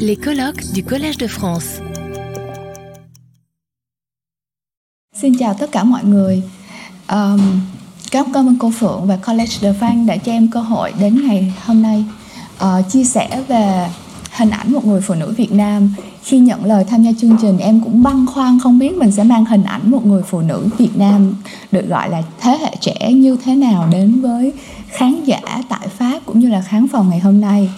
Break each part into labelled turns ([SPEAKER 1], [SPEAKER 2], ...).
[SPEAKER 1] Les colloques du Collège de France.
[SPEAKER 2] Xin chào tất cả mọi người. Um, cảm ơn cô Phượng và College de France đã cho em cơ hội đến ngày hôm nay uh, chia sẻ về hình ảnh một người phụ nữ Việt Nam. Khi nhận lời tham gia chương trình em cũng băn khoăn không biết mình sẽ mang hình ảnh một người phụ nữ Việt Nam được gọi là thế hệ trẻ như thế nào đến với khán giả tại Pháp cũng như là khán phòng ngày hôm nay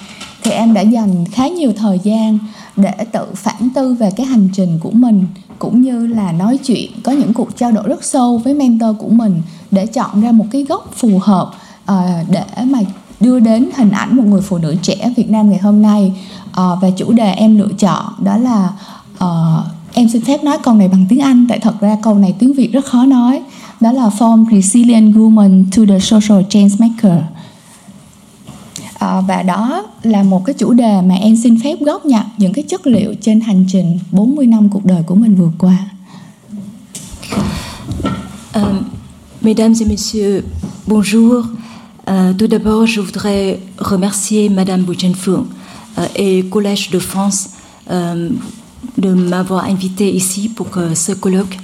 [SPEAKER 2] thì em đã dành khá nhiều thời gian để tự phản tư về cái hành trình của mình cũng như là nói chuyện có những cuộc trao đổi rất sâu với mentor của mình để chọn ra một cái góc phù hợp uh, để mà đưa đến hình ảnh một người phụ nữ trẻ Việt Nam ngày hôm nay. Uh, và chủ đề em lựa chọn đó là uh, em xin phép nói câu này bằng tiếng Anh tại thật ra câu này tiếng Việt rất khó nói. Đó là From Resilient Woman to the Social Change Maker à, và đó là một cái chủ đề mà em xin phép góp nhặt những cái chất liệu trên hành trình 40 năm cuộc đời của mình vừa qua.
[SPEAKER 3] Um, mesdames et messieurs, bonjour. Uh, tout d'abord, je voudrais remercier Madame Bouchenfung uh, et Collège de France um, de m'avoir invité ici pour uh, ce colloque.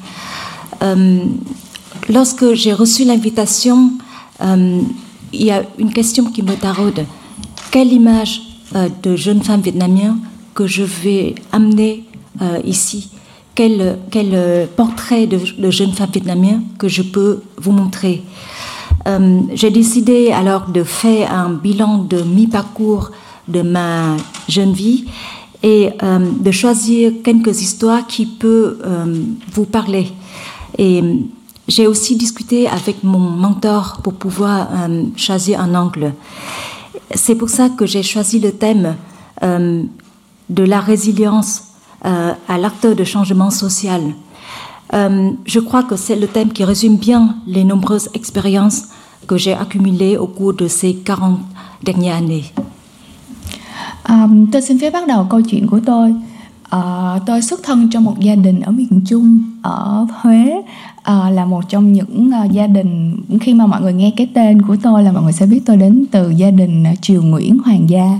[SPEAKER 3] Um, lorsque j'ai reçu l'invitation, um, il y a une question qui me taraude quelle image euh, de jeune femme vietnamienne que je vais amener euh, ici? Quel, euh, portrait de, de, jeune femme vietnamienne que je peux vous montrer? J'ai décidé alors de faire un bilan de mi-parcours de ma jeune vie et de choisir quelques histoires qui peuvent vous parler. Et j'ai aussi discuté avec mon mentor pour pouvoir choisir un angle c'est pour ça que j'ai choisi le thème euh, de la résilience euh, à l'acte de changement social. Euh, je crois que c'est le thème qui résume bien les nombreuses expériences que j'ai accumulées au cours de ces 40 dernières années.
[SPEAKER 2] Tôi xin phép bắt đầu câu chuyện của tôi. Tôi xuất thân trong một gia đình ở miền Trung ở Huế uh, là một trong những uh, gia đình khi mà mọi người nghe cái tên của tôi là mọi người sẽ biết tôi đến từ gia đình uh, Triều Nguyễn Hoàng gia.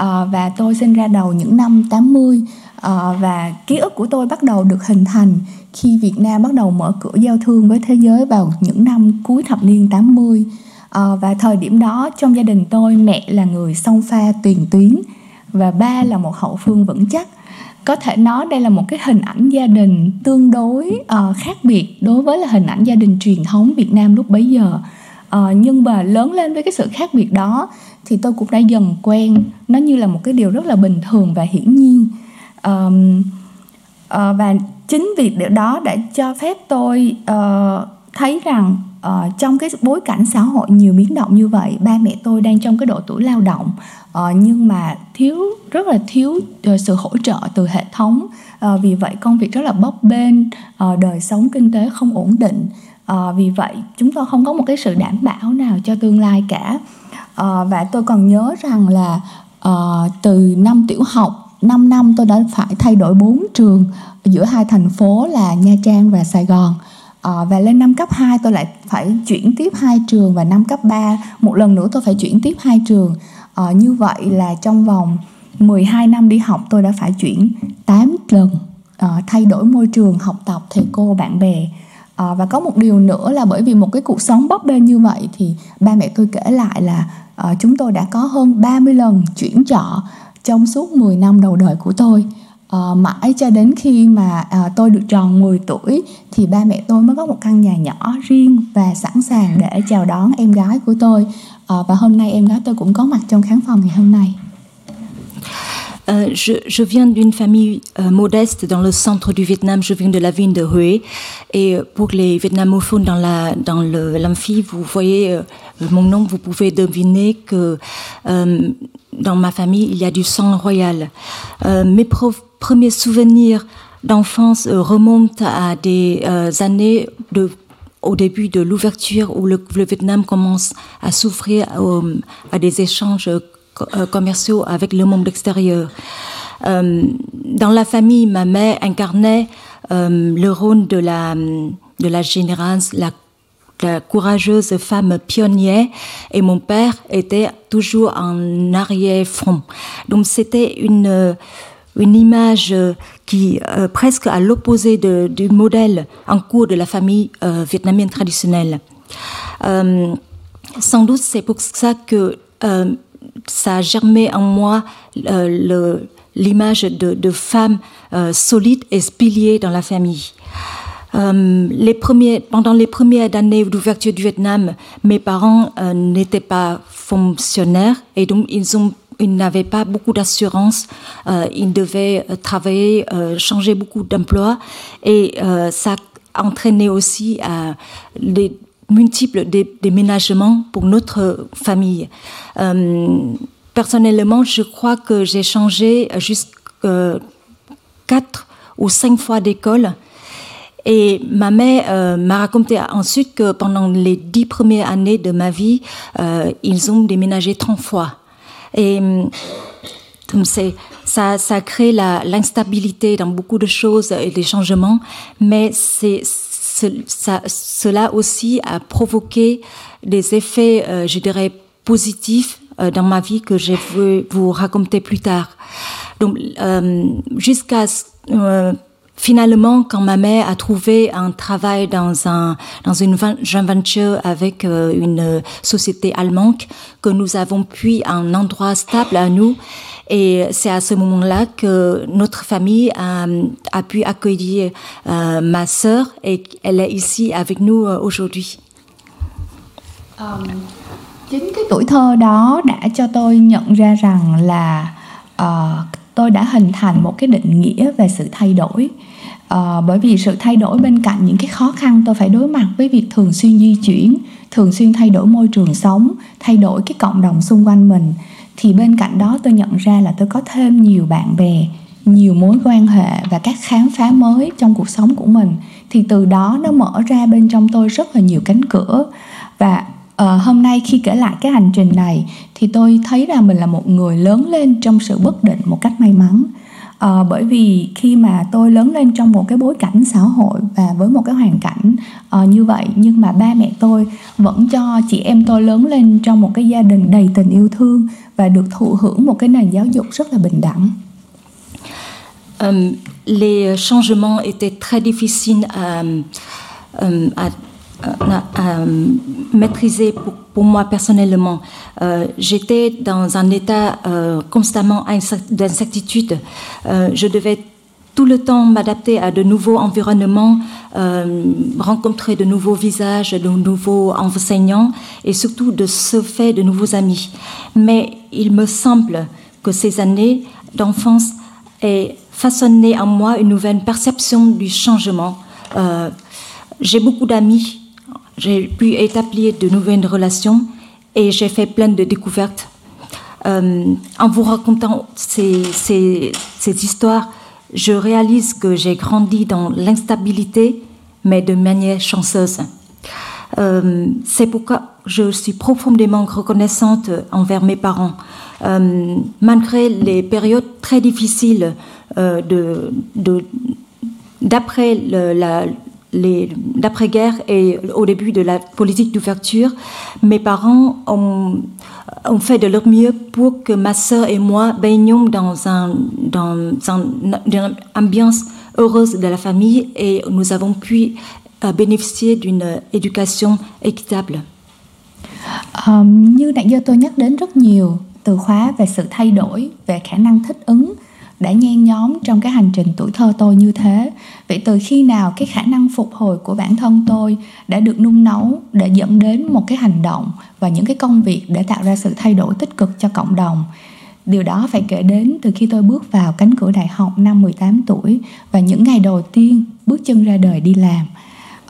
[SPEAKER 2] Uh, và tôi sinh ra đầu những năm 80 uh, và ký ức của tôi bắt đầu được hình thành khi Việt Nam bắt đầu mở cửa giao thương với thế giới vào những năm cuối thập niên 80 uh, và thời điểm đó trong gia đình tôi mẹ là người song pha tiền tuyến và ba là một hậu phương vững chắc có thể nói đây là một cái hình ảnh gia đình tương đối uh, khác biệt đối với là hình ảnh gia đình truyền thống Việt Nam lúc bấy giờ. Uh, nhưng mà lớn lên với cái sự khác biệt đó thì tôi cũng đã dần quen. Nó như là một cái điều rất là bình thường và hiển nhiên. Um, uh, và chính việc điều đó đã cho phép tôi uh, thấy rằng uh, trong cái bối cảnh xã hội nhiều biến động như vậy ba mẹ tôi đang trong cái độ tuổi lao động uh, nhưng mà thiếu rất là thiếu uh, sự hỗ trợ từ hệ thống. Uh, vì vậy công việc rất là bấp bênh uh, đời sống kinh tế không ổn định. Uh, vì vậy chúng tôi không có một cái sự đảm bảo nào cho tương lai cả. Uh, và tôi còn nhớ rằng là uh, từ năm tiểu học 5 năm tôi đã phải thay đổi bốn trường giữa hai thành phố là Nha Trang và Sài Gòn à, và lên năm cấp 2 tôi lại phải chuyển tiếp hai trường và năm cấp 3 một lần nữa tôi phải chuyển tiếp hai trường. À, như vậy là trong vòng 12 năm đi học tôi đã phải chuyển 8 lần à, thay đổi môi trường học tập thầy cô bạn bè. À, và có một điều nữa là bởi vì một cái cuộc sống bấp bênh như vậy thì ba mẹ tôi kể lại là à, chúng tôi đã có hơn 30 lần chuyển trọ trong suốt 10 năm đầu đời của tôi uh, mãi cho đến khi mà uh, tôi được tròn 10 tuổi thì ba mẹ tôi mới có một căn nhà nhỏ riêng và sẵn sàng để chào đón em gái của tôi uh, và hôm nay em gái tôi cũng có mặt trong khán phòng ngày hôm nay.
[SPEAKER 3] Euh, je, viens d'une famille euh, modeste dans le centre du Vietnam. Je viens de la ville de Hue. Et pour les Vietnamophones dans la dans l'amphi, vous voyez euh, mon nom, vous pouvez deviner que euh, dans ma famille il y a du sang royal. Euh, mes premiers souvenirs d'enfance remontent à des années au début de l'ouverture où le, le, Vietnam commence à souffrir à des échanges euh, commerciaux avec le monde extérieur. Euh, dans la famille, ma mère incarnait euh, le rôle de la, de la générale, la courageuse femme pionnière et mon père était toujours en arrière-front. Donc c'était une une image qui euh, presque à l'opposé du modèle en cours de la famille euh, vietnamienne traditionnelle. Euh, sans doute c'est pour ça que ça a germé en moi l'image de, femme solide et pilier dans la famille. Euh, pendant les premières années d'ouverture du Vietnam, mes parents euh, n'étaient pas fonctionnaires et donc ils n'avaient pas beaucoup d'assurance, euh, ils devaient travailler, changer beaucoup d'emplois et ça a entraîné aussi des multiples déménagements pour notre famille. personnellement, je crois que j'ai changé jusqu'à quatre ou cinq fois d'école et ma mère euh, m'a raconté ensuite que pendant les dix premières années de ma vie, euh, ils ont déménagé 30 fois. Et c'est ça, ça crée l'instabilité dans beaucoup de choses et des changements, mais c'est cela aussi a provoqué des effets, euh, je dirais, positifs dans ma vie que je veux vous raconter plus tard. Donc, jusqu'à Finalement, quand ma mère a trouvé un travail dans, un, dans une joint venture avec euh, une société allemande, que nous avons pu un endroit stable à nous. Et c'est à ce moment-là que notre famille a, pu accueillir euh, ma sœur et elle est ici avec nous euh, aujourd'hui.
[SPEAKER 2] Um, chính cái tuổi thơ đó đã cho tôi nhận ra rằng là tôi đã hình thành một cái định nghĩa về sự thay đổi. À, bởi vì sự thay đổi bên cạnh những cái khó khăn tôi phải đối mặt với việc thường xuyên di chuyển thường xuyên thay đổi môi trường sống thay đổi cái cộng đồng xung quanh mình thì bên cạnh đó tôi nhận ra là tôi có thêm nhiều bạn bè nhiều mối quan hệ và các khám phá mới trong cuộc sống của mình. Thì từ đó nó mở ra bên trong tôi rất là nhiều cánh cửa và uh, hôm nay khi kể lại cái hành trình này thì tôi thấy là mình là một người lớn lên trong sự bất định một cách may mắn à, bởi vì khi mà tôi lớn lên trong một cái bối cảnh xã hội và với một cái hoàn cảnh uh, như vậy nhưng mà ba mẹ tôi vẫn cho chị em tôi lớn lên trong một cái gia đình đầy tình yêu thương và được thụ hưởng một cái nền giáo dục rất là bình đẳng.
[SPEAKER 3] Um, les changements étaient très difficiles à, um, à à, maîtriser pour, pour, moi personnellement. Euh, J'étais dans un état euh, constamment d'incertitude. Euh, je devais tout le temps m'adapter à de nouveaux environnements, euh, rencontrer de nouveaux visages, de nouveaux enseignants et surtout de se faire de nouveaux amis. Mais il me semble que ces années d'enfance aient façonné en moi une nouvelle perception du changement. Euh, j'ai beaucoup d'amis j'ai pu établir de nouvelles relations et j'ai fait plein de découvertes. Euh, en vous racontant ces, histoires, je réalise que j'ai grandi dans l'instabilité, mais de manière chanceuse. Euh, c'est pourquoi je suis profondément reconnaissante envers mes parents. Euh, malgré les périodes très difficiles d'après la, l'après-guerre et au début de la politique d'ouverture, mes parents ont, fait de leur mieux pour que ma sœur et moi baignions dans, un, dans une ambiance heureuse de la famille et nous avons pu euh, bénéficier d'une éducation équitable.
[SPEAKER 2] Um, như nãy giờ tôi nhắc đến rất nhiều từ khóa về sự thay đổi, về khả năng thích ứng đã nhen nhóm trong cái hành trình tuổi thơ tôi như thế. Vậy từ khi nào cái khả năng phục hồi của bản thân tôi đã được nung nấu để dẫn đến một cái hành động và những cái công việc để tạo ra sự thay đổi tích cực cho cộng đồng? Điều đó phải kể đến từ khi tôi bước vào cánh cửa đại học năm 18 tuổi và những ngày đầu tiên bước chân ra đời đi làm.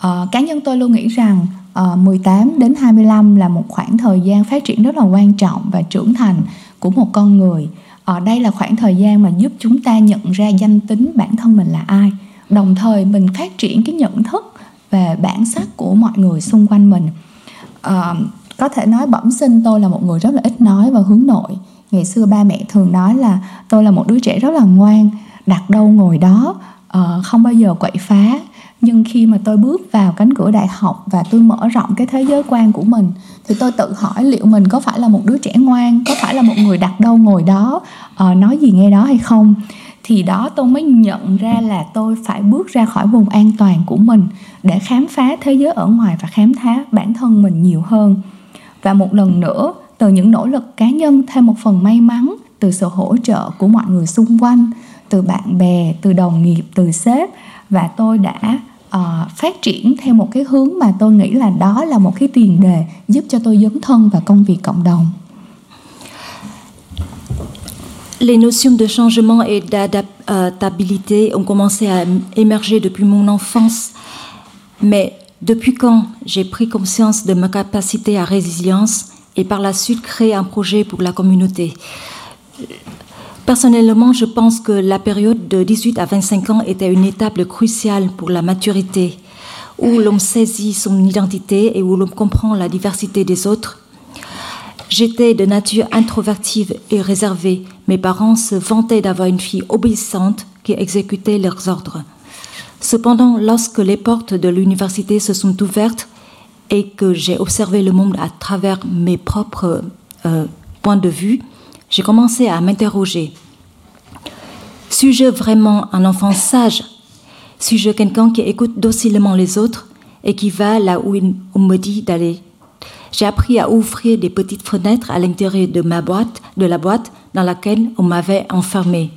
[SPEAKER 2] À, cá nhân tôi luôn nghĩ rằng ờ, à, 18 đến 25 là một khoảng thời gian phát triển rất là quan trọng và trưởng thành của một con người ở đây là khoảng thời gian mà giúp chúng ta nhận ra danh tính bản thân mình là ai đồng thời mình phát triển cái nhận thức về bản sắc của mọi người xung quanh mình. À, có thể nói bẩm sinh tôi là một người rất là ít nói và hướng nội. Ngày xưa ba mẹ thường nói là tôi là một đứa trẻ rất là ngoan đặt đâu ngồi đó uh, không bao giờ quậy phá. Nhưng khi mà tôi bước vào cánh cửa đại học và tôi mở rộng cái thế giới quan của mình thì tôi tự hỏi liệu mình có phải là một đứa trẻ ngoan có phải là một người đặt đâu ngồi đó uh, nói gì nghe đó hay không? Thì đó tôi mới nhận ra là tôi phải bước ra khỏi vùng an toàn của mình để khám phá thế giới ở ngoài và khám phá bản thân mình nhiều hơn. Và một lần nữa từ những nỗ lực cá nhân thêm một phần may mắn từ sự hỗ trợ của mọi người xung quanh từ bạn bè từ đồng nghiệp từ sếp và tôi đã
[SPEAKER 3] Les notions de changement et d'adaptabilité ont commencé à émerger depuis mon enfance, mais depuis quand j'ai pris conscience de ma capacité à résilience et par la suite créé un projet pour la communauté? Personnellement, je pense que la période de 18 à 25 ans était une étape cruciale pour la maturité, où l'on saisit son identité et où l'on comprend la diversité des autres J'étais de nature introvertive et réservée. Mes parents se vantaient d'avoir une fille obéissante qui exécutait leurs ordres. Cependant, lorsque les portes de l'université se sont ouvertes et que j'ai observé le monde à travers mes propres euh, points de vue, j'ai commencé à m'interroger. Suis-je vraiment un enfant sage? Suis-je quelqu'un qui écoute docilement les autres et qui va là où on me dit d'aller? J'ai appris à ouvrir des petites fenêtres à l'intérieur de ma boîte, de la boîte dans laquelle on m'avait enfermé.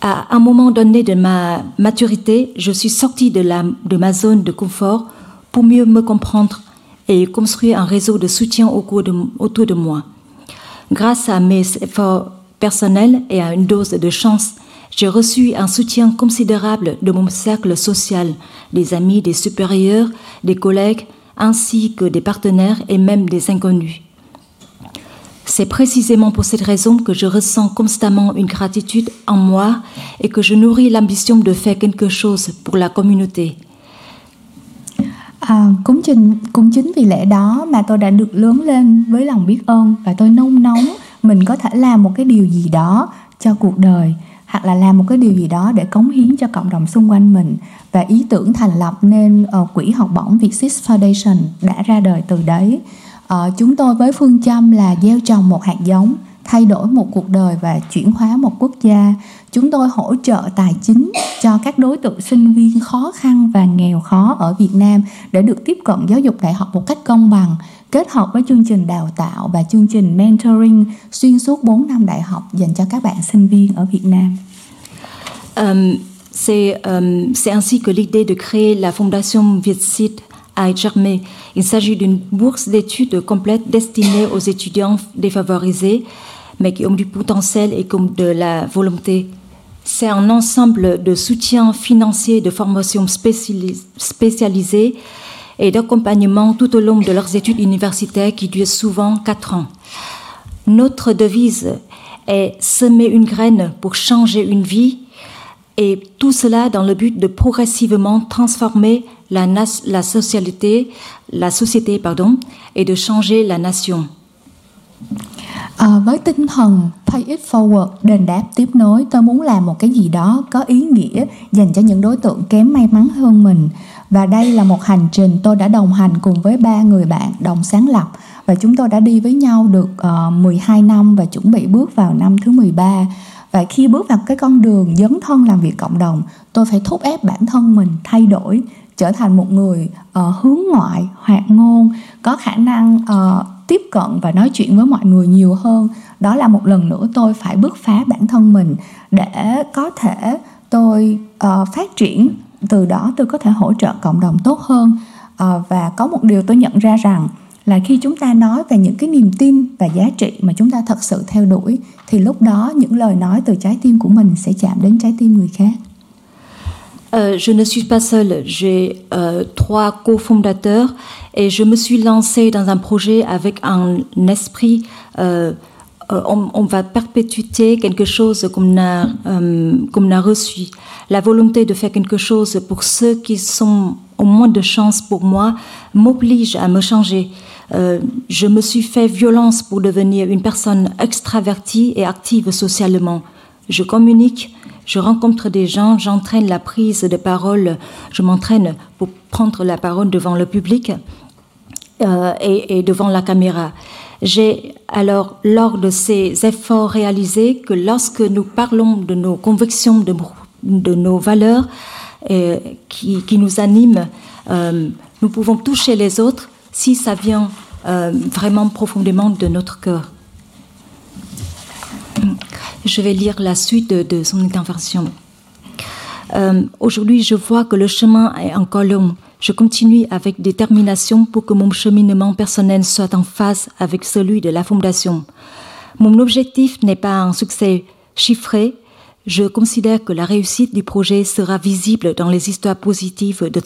[SPEAKER 3] À un moment donné de ma maturité, je suis sortie de, ma zone de confort pour mieux me comprendre et construire un réseau de soutien autour de moi. Grâce à mes efforts personnels et à une dose de chance, j'ai reçu un soutien considérable de mon cercle social, des amis, des supérieurs, des collègues, ainsi que des partenaires et même des inconnus. C'est précisément pour cette raison que je ressens constamment une gratitude en moi et que je nourris l'ambition de faire quelque chose pour la communauté.
[SPEAKER 2] Ờ, à, cũng chính cũng chính vì lẽ đó mà tôi đã được lớn lên với lòng biết ơn và tôi nung nóng mình có thể làm một cái điều gì đó cho cuộc đời hoặc là làm một cái điều gì đó để cống hiến cho cộng đồng xung quanh mình. Và ý tưởng thành lập nên uh, quỹ học bổng Vietsis Foundation đã ra đời từ đấy. Uh, chúng tôi với phương châm là gieo trồng một hạt giống thay đổi một cuộc đời và chuyển hóa một quốc gia chúng tôi hỗ trợ tài chính cho các đối tượng sinh viên khó khăn và nghèo khó ở Việt Nam để được tiếp cận giáo dục đại học một cách công bằng kết hợp với chương trình đào tạo và chương trình mentoring xuyên suốt 4 năm đại học dành cho các bạn sinh viên ở Việt Nam.
[SPEAKER 3] Um, c'est um, ainsi que l'idée de créer la fondation Vietsit a à germé. Il s'agit d'une bourse d'études complète destinée aux étudiants défavorisés, mais qui ont du potentiel et comme de la volonté. C'est un ensemble de soutien financier, de formation spécialisée et d'accompagnement tout au long de leurs études universitaires qui durent souvent quatre ans. Notre devise est semer une graine pour changer une vie et tout cela dans le but de progressivement transformer la, la société pardon, et de changer la nation.
[SPEAKER 2] À, với pay it forward. Đền đáp tiếp nối. Tôi muốn làm một cái gì đó có ý nghĩa dành cho những đối tượng kém may mắn hơn mình. Và đây là một hành trình tôi đã đồng hành cùng với ba người bạn đồng sáng lập. Và chúng tôi đã đi với nhau được ờ, uh, 12 năm và chuẩn bị bước vào năm thứ 13 và khi bước vào cái con đường dấn thân làm việc cộng đồng tôi phải thúc ép bản thân mình thay đổi trở thành một người uh, hướng ngoại hoạt ngôn có khả năng uh, tiếp cận và nói chuyện với mọi người nhiều hơn đó là một lần nữa tôi phải bứt phá bản thân mình để có thể tôi uh, phát triển. Từ đó tôi có thể hỗ trợ cộng đồng tốt hơn. Uh, và có một điều tôi nhận ra rằng là khi chúng ta nói về những cái niềm tin và giá trị mà chúng ta thật sự theo đuổi thì lúc đó những lời nói từ trái tim của mình sẽ chạm đến trái tim người khác.
[SPEAKER 3] Euh, je ne suis pas seule, j'ai euh, trois cofondateurs et je me suis lancée dans un projet avec un esprit euh, Euh, on, va perpétuer quelque chose qu'on a, euh, a reçu. La volonté de faire quelque chose pour ceux qui sont au moins de chance pour moi m'oblige à me changer. Euh, je me suis fait violence pour devenir une personne extravertie et active socialement. Je communique, je rencontre des gens, j'entraîne la prise de parole, je m'entraîne pour prendre la parole devant le public et, devant la caméra. J'ai alors, lors de ces efforts réalisés, que lorsque nous parlons de nos convictions, de, de nos valeurs euh, qui, nous animent, euh, nous pouvons toucher les autres si ça vient vraiment profondément de notre cœur. Je vais lire la suite de, son intervention. Euh, aujourd'hui, je vois que le chemin est encore long. Je continue avec détermination pour que mon cheminement personnel soit en phase avec celui de la Fondation. Mon objectif n'est pas un succès chiffré. Je considère que la réussite du projet sera visible dans les histoires positives de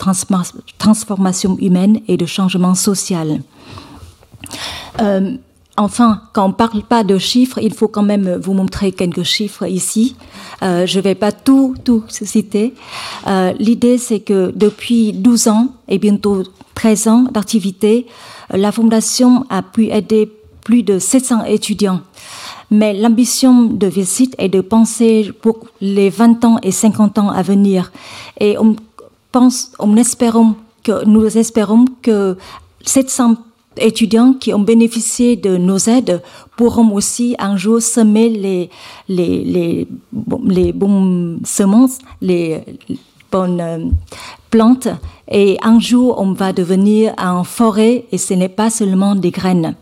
[SPEAKER 3] transformation humaine et de changement social. Euh, Enfin, quand on ne parle pas de chiffres, il faut quand même vous montrer quelques chiffres ici. Euh, je ne vais pas tout, tout citer. Euh, L'idée, c'est que depuis 12 ans et bientôt 13 ans d'activité, la Fondation a pu aider plus de 700 étudiants. Mais l'ambition de Visit est de penser pour les 20 ans et 50 ans à venir. Et on pense, on espérons que, nous espérons que 700 étudiants qui ont bénéficié de nos aides pourront aussi un jour semer les, les, les, bonnes semences, les bonnes euh, plantes, et un jour on va devenir en forêt et ce n'est pas seulement des graines.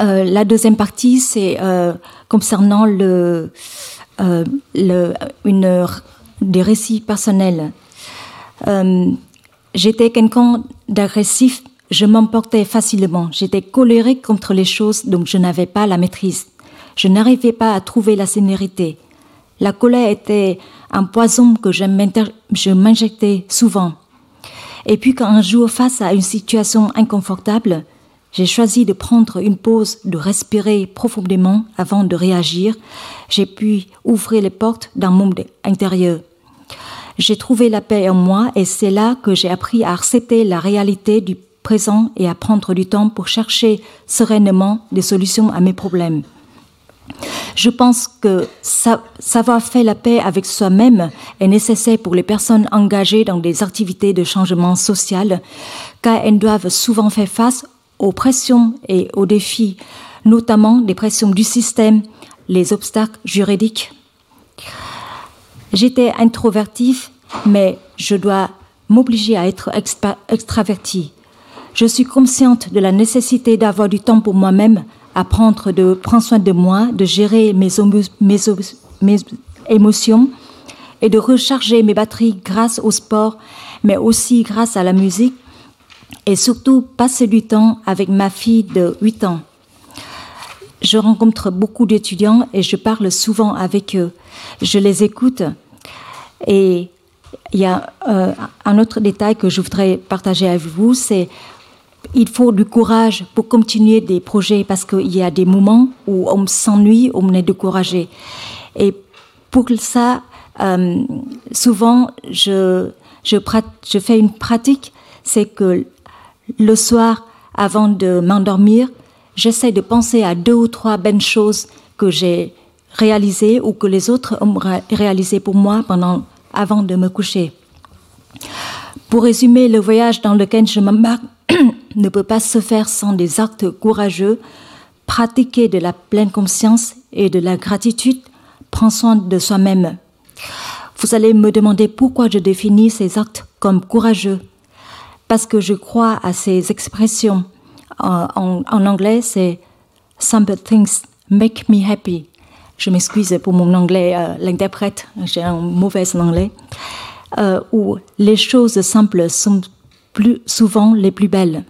[SPEAKER 3] Euh, la deuxième partie, c'est euh, concernant le, le, une, des récits personnels. J'étais quelqu'un d'agressif je m'emportais facilement. J'étais colérique contre les choses dont je n'avais pas la maîtrise. Je n'arrivais pas à trouver la sénérité. La colère était un poison que je m'injectais souvent. Et puis quand un jour, face à une situation inconfortable, j'ai choisi de prendre une pause, de respirer profondément avant de réagir, j'ai pu ouvrir les portes d'un monde intérieur. J'ai trouvé la paix en moi et c'est là que j'ai appris à accepter la réalité du présent et à prendre du temps pour chercher sereinement des solutions à mes problèmes. Je pense que savoir faire la paix avec soi-même est nécessaire pour les personnes engagées dans des activités de changement social, car elles doivent souvent faire face aux pressions et aux défis, notamment les pressions du système, les obstacles juridiques. J'étais introvertive, mais je dois m'obliger à être extravertie. Je suis consciente de la nécessité d'avoir du temps pour moi-même, apprendre de prendre soin de moi, de gérer mes, mes, émotions et de recharger mes batteries grâce au sport, mais aussi grâce à la musique et surtout passer du temps avec ma fille de 8 ans. Je rencontre beaucoup d'étudiants et je parle souvent avec eux. Je les écoute et il y a euh, un autre détail que je voudrais partager avec vous, c'est il faut du courage pour continuer des projets parce qu'il y a des moments où on s'ennuie, on est découragé. Et pour ça, euh, souvent, je, je, je fais une pratique, c'est que le soir, avant de m'endormir, j'essaie de penser à deux ou trois bonnes choses que j'ai réalisées ou que les autres ont réalisées pour moi pendant, avant de me coucher. Pour résumer, le voyage dans lequel je m'embarque ne peut pas se faire sans des actes courageux, pratiquer de la pleine conscience et de la gratitude, prendre soin de soi-même. Vous allez me demander pourquoi je définis ces actes comme courageux. Parce que je crois à ces expressions. En, anglais, c'est Simple things make me happy. Je m'excuse pour mon anglais, euh, l'interprète, j'ai un mauvais anglais. Euh, où les choses simples sont plus souvent les plus belles.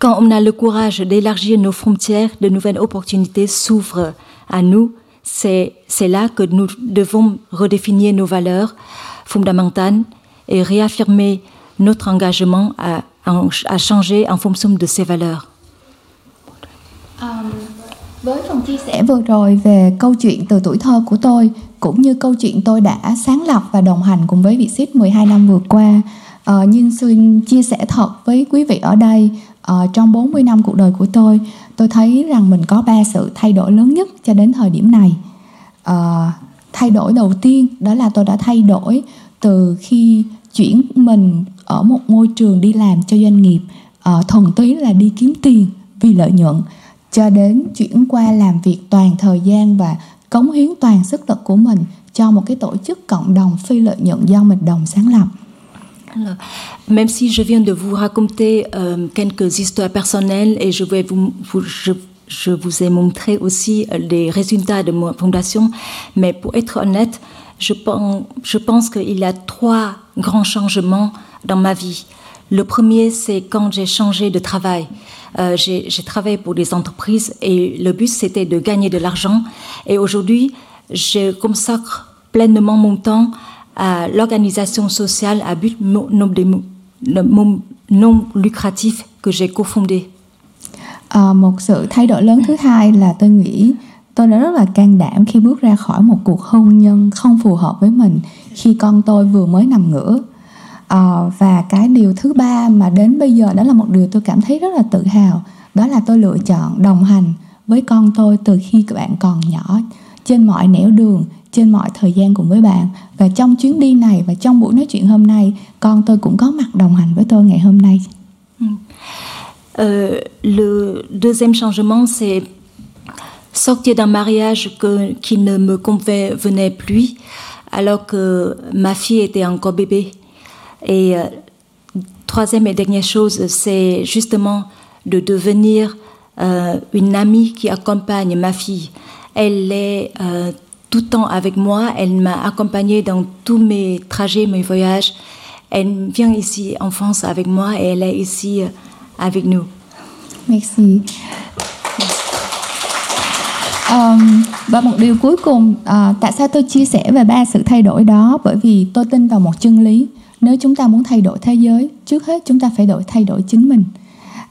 [SPEAKER 3] Quand on a le courage d'élargir nos frontières, de nouvelles opportunités s'ouvrent à nous. C'est là que nous devons redéfinir nos valeurs fondamentales et réaffirmer notre engagement à, à, à changer en fonction de ces valeurs.
[SPEAKER 2] Um, với phần chia sẻ vừa rồi về câu chuyện từ tuổi thơ của tôi cũng như câu chuyện tôi đã sáng lập và đồng hành cùng với Vietsit 12 năm vừa qua uh, nhưng xin chia sẻ thật với quý vị ở đây à, trong 40 năm cuộc đời của tôi tôi thấy rằng mình có ba sự thay đổi lớn nhất cho đến thời điểm này à, thay đổi đầu tiên đó là tôi đã thay đổi từ khi chuyển mình ở một môi trường đi làm cho doanh nghiệp à, thuần túy là đi kiếm tiền vì lợi nhuận cho đến chuyển qua làm việc toàn thời gian và cống hiến toàn sức lực của mình cho một cái tổ chức cộng đồng phi lợi nhuận do mình đồng sáng lập.
[SPEAKER 3] Même si je viens de vous raconter euh, quelques histoires personnelles et je vous, ai montré aussi les résultats de ma fondation, mais pour être honnête, je pense, je pense qu'il y a trois grands changements dans ma vie. Le premier, c'est quand j'ai changé de travail. Euh, j'ai travaillé pour des entreprises et le but, c'était de gagner de l'argent. Et aujourd'hui, je consacre pleinement mon temps à l'organisation sociale à but non, non lucratif que j'ai cofondée.
[SPEAKER 2] À, một sự thay đổi lớn thứ hai là tôi nghĩ tôi đã rất là can đảm khi bước ra khỏi một cuộc hôn nhân không phù hợp với mình khi con tôi vừa mới nằm ngửa à, và cái điều thứ ba mà đến bây giờ đó là một điều tôi cảm thấy rất là tự hào đó là tôi lựa chọn đồng hành với con tôi từ khi các bạn còn nhỏ trên mọi nẻo đường
[SPEAKER 3] le deuxième changement, c'est sortir d'un mariage qui ne me convenait plus, alors que ma fille était encore bébé. Et euh, troisième et dernière chose, c'est justement de devenir euh, une amie qui accompagne ma fille. Elle est euh, tout le temps avec moi, elle m'a accompagnée dans tous mes trajets, mes voyages. Elle vient ici en France avec moi et elle est ici euh, avec nous.
[SPEAKER 2] Merci. Um, và một điều cuối cùng uh, tại sao tôi chia sẻ về ba sự thay đổi đó bởi vì tôi tin vào một chân lý nếu chúng ta muốn thay đổi thế giới trước hết chúng ta phải đổi thay đổi chính mình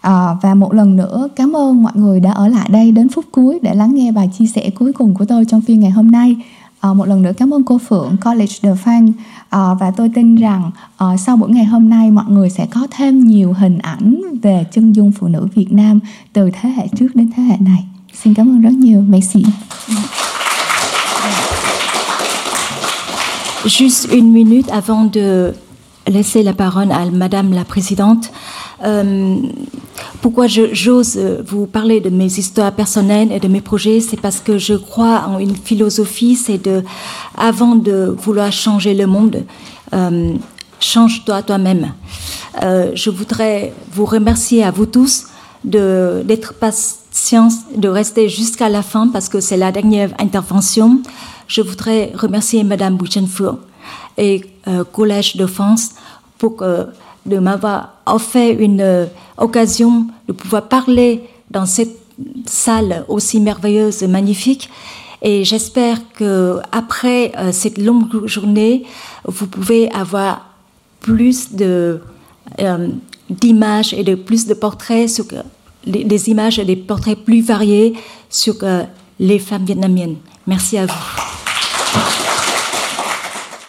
[SPEAKER 2] à, và một lần nữa cảm ơn mọi người đã ở lại đây đến phút cuối để lắng nghe bài chia sẻ cuối cùng của tôi trong phiên ngày hôm nay. À, một lần nữa cảm ơn cô Phượng College The Fan. À, và tôi tin rằng à, sau buổi ngày hôm nay mọi người sẽ có thêm nhiều hình ảnh về chân dung phụ nữ Việt Nam từ thế hệ trước đến thế hệ này. Xin cảm ơn rất nhiều. Merci.
[SPEAKER 3] Juste une minute avant de laisser la parole à Madame la Présidente. Euh, pourquoi j'ose vous parler de mes histoires personnelles et de mes projets, c'est parce que je crois en une philosophie, c'est de, avant de vouloir changer le monde, euh, change-toi toi-même. Euh, je voudrais vous remercier à vous tous d'être patients, de rester jusqu'à la fin parce que c'est la dernière intervention. Je voudrais remercier Madame Bouchenfour et Collège de France pour de m'avoir offert une euh, occasion de pouvoir parler dans cette salle aussi merveilleuse et magnifique. Et j'espère que après euh, cette longue journée, vous pouvez avoir plus de euh, d'images et de plus de portraits sur des, images et des portraits plus variés sur les femmes vietnamiennes. Merci à vous.